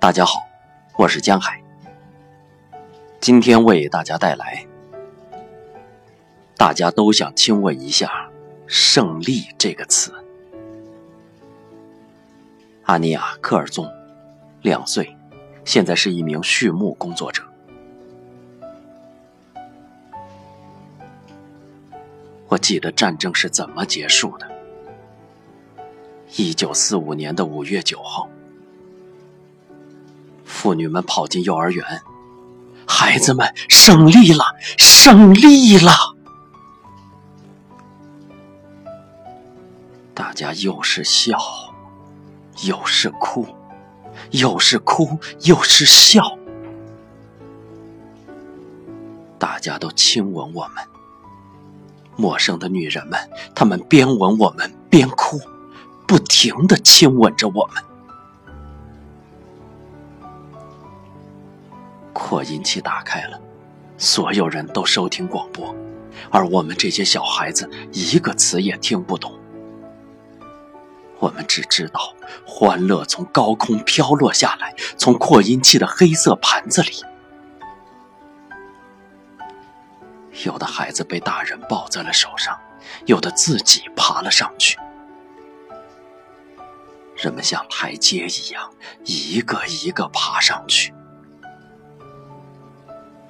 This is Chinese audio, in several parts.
大家好，我是江海。今天为大家带来，大家都想亲吻一下“胜利”这个词。阿尼亚·科尔宗，两岁，现在是一名畜牧工作者。我记得战争是怎么结束的。一九四五年的五月九号。妇女们跑进幼儿园，孩子们胜利了，胜利了！大家又是笑，又是哭，又是哭又是笑。大家都亲吻我们，陌生的女人们，她们边吻我们边哭，不停的亲吻着我们。扩音器打开了，所有人都收听广播，而我们这些小孩子一个词也听不懂。我们只知道欢乐从高空飘落下来，从扩音器的黑色盘子里。有的孩子被大人抱在了手上，有的自己爬了上去。人们像台阶一样，一个一个爬上去。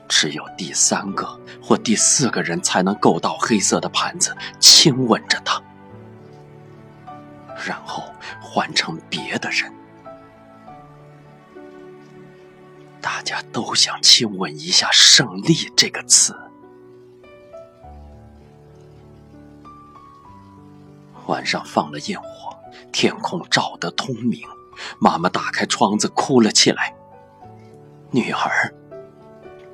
只有第三个或第四个人才能够到黑色的盘子，亲吻着它，然后换成别的人。大家都想亲吻一下“胜利”这个词。晚上放了焰火，天空照得通明。妈妈打开窗子，哭了起来。女儿。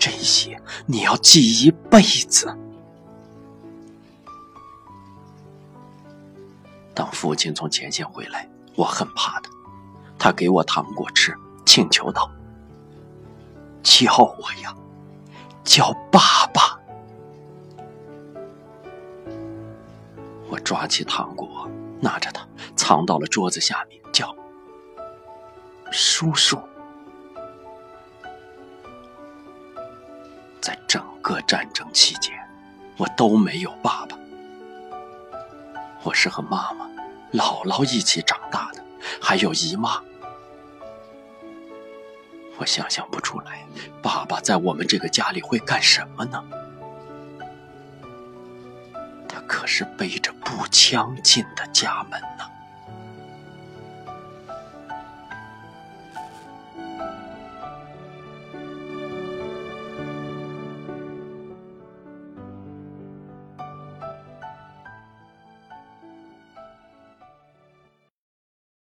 这些你要记一辈子。当父亲从前线回来，我很怕他。他给我糖果吃，请求道：“叫我呀，叫爸爸。”我抓起糖果，拿着它藏到了桌子下面，叫：“叔叔。”各战争期间，我都没有爸爸。我是和妈妈、姥姥一起长大的，还有姨妈。我想象不出来，爸爸在我们这个家里会干什么呢？他可是背着步枪进的家门呢。